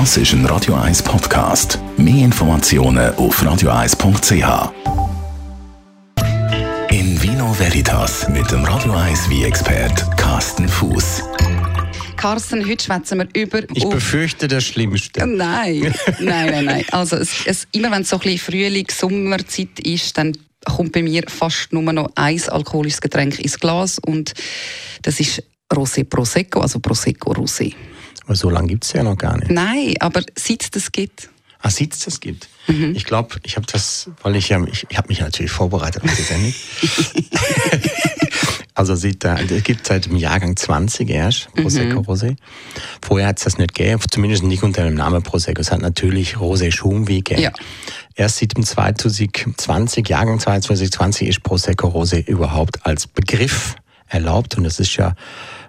Das ist ein Radio 1 Podcast. Mehr Informationen auf radio1.ch. In Vino Veritas mit dem Radio 1 wie expert Carsten Fuß. Carsten, heute schwätzen wir über. Ich befürchte das Schlimmste. Nein, nein, nein, nein. Also es, es, immer wenn es so ein bisschen Frühling, Sommerzeit ist, dann kommt bei mir fast nur noch ein alkoholisches Getränk ins Glas und das ist Rosé Prosecco, also Prosecco Rosé. Aber so lange gibt es ja noch gar nicht. Nein, aber seit es das gibt. Ah, seit es das gibt. Mhm. Ich glaube, ich habe das, weil ich ja, ich, ich habe mich natürlich vorbereitet auf die Sendung. also sieht da, es gibt seit dem Jahrgang 20 erst Prosecco mhm. Rosé. Vorher hat es das nicht gegeben, zumindest nicht unter dem Namen Prosecco. Es hat natürlich Rosé Schumwi gegeben. Ja. Erst seit dem 2020, Jahrgang 2020 ist Prosecco Rosé überhaupt als Begriff erlaubt und es ist ja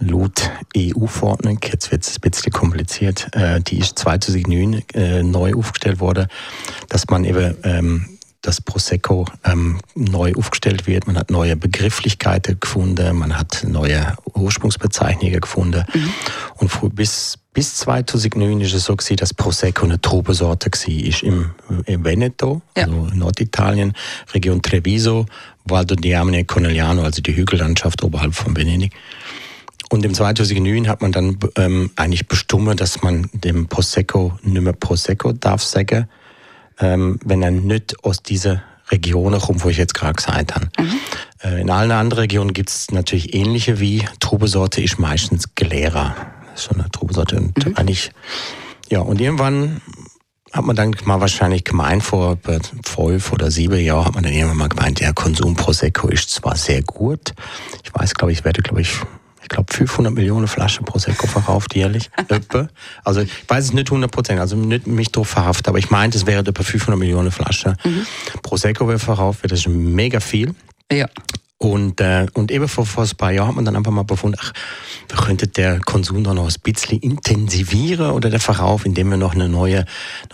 laut EU-Verordnung, jetzt wird es ein bisschen kompliziert, äh, die ist 2009 äh, neu aufgestellt worden, dass man eben ähm, das Prosecco ähm, neu aufgestellt wird. Man hat neue Begrifflichkeiten gefunden, man hat neue Ursprungsbezeichnungen gefunden. Mhm. Und bis, bis 2009 ist es so gewesen, dass Prosecco eine Trubesorte war. Ist im, im Veneto, ja. also Norditalien, Region Treviso, Valdo Diamine Conegliano, also die Hügellandschaft oberhalb von Venedig. Und im 2009 hat man dann ähm, eigentlich bestimmt, dass man dem Prosecco nicht mehr Prosecco darf sagen, ähm, wenn er nicht aus dieser Region kommt, wo ich jetzt gerade gesagt habe. Mhm. Äh, in allen anderen Regionen gibt es natürlich ähnliche wie Trubesorte ist meistens. Das ist schon eine Trubesorte. Und mhm. eigentlich, ja, und irgendwann hat man dann mal wahrscheinlich gemeint, vor zwölf oder sieben Jahren hat man dann irgendwann mal gemeint, der Konsum Prosecco ist zwar sehr gut. Ich weiß, glaube ich, werde, glaube ich, ich glaube, 500 Millionen Flaschen Prosecco verkauft jährlich. also ich weiß es nicht 100 Prozent, also nicht mich drauf verhaftet, aber ich meinte, es wäre etwa 500 Millionen Flaschen mhm. Prosecco, wird verkauft. Das ist mega viel. Ja. Und, äh, und eben vor, vor ein paar Jahren hat man dann einfach mal befunden, ach, wir könnten der Konsum da noch ein bisschen intensivieren oder der Verkauf, indem wir noch eine neue,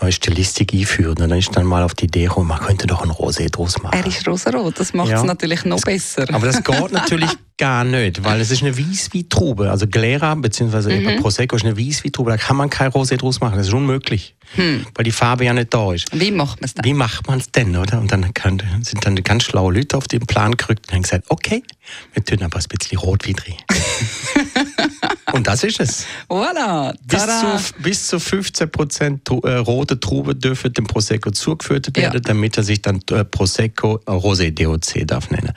neue Stilistik einführen. Und dann ist dann mal auf die Idee gekommen, man könnte doch ein Rosé draus machen. Er ist rosarot, das macht es ja. natürlich noch besser. Aber das geht natürlich gar nicht, weil es ist eine Weißweintraube. Also Glera bzw. Mhm. Prosecco ist eine Weißweintraube. Da kann man kein Rosé draus machen. Das ist unmöglich, hm. weil die Farbe ja nicht da ist. Wie macht man es dann? Wie macht man es denn, oder? Und dann kann, sind dann ganz schlaue Leute auf den Plan gerückt und haben gesagt, okay, wir tun aber ein bisschen Rotwein drin. Und das ist es. Voilà. Bis zu, bis zu 15 Prozent äh, rote Trube dürfen dem Prosecco zugeführt werden, ja. damit er sich dann äh, Prosecco Rosé DOC darf nennen.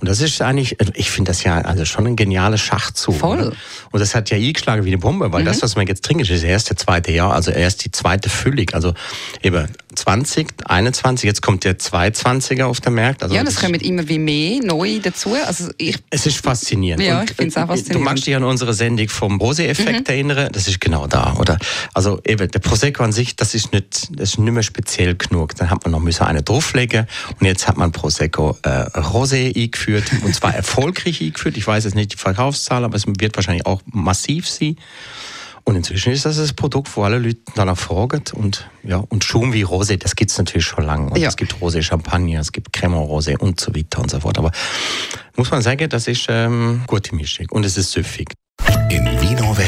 Und das ist eigentlich, also ich finde das ja also schon ein genialer Schachzug. Voll. Oder? Und das hat ja eingeschlagen wie eine Bombe, weil mhm. das, was man jetzt trinkt, ist das erste, zweite Jahr, also erst die zweite Füllig. Also eben 20, 21, jetzt kommt der 220er auf den Markt. Also ja, das kommen immer wie mehr neu dazu. Also ich, es ist faszinierend. Ja, ich finde es auch faszinierend. Du magst dich an unsere Sendung vom Rosé-Effekt mhm. erinnern, das ist genau da, oder? Also eben, der Prosecco an sich, das ist nicht, das ist nicht mehr speziell genug. Dann hat man noch müssen eine drauflegen und jetzt hat man Prosecco äh, Rosé eingeführt und zwar erfolgreich eingeführt. Ich weiß jetzt nicht die Verkaufszahl, aber es wird wahrscheinlich auch massiv sein. Und inzwischen ist das das Produkt, wo alle Leute danach fragen. Und, ja, und Schum wie Rosé, das gibt es natürlich schon lange. Ja. Es gibt Rosé Champagner, es gibt Cremant Rosé und so weiter und so fort. Aber muss man sagen, das ist ähm, gute Mischung und es ist süffig.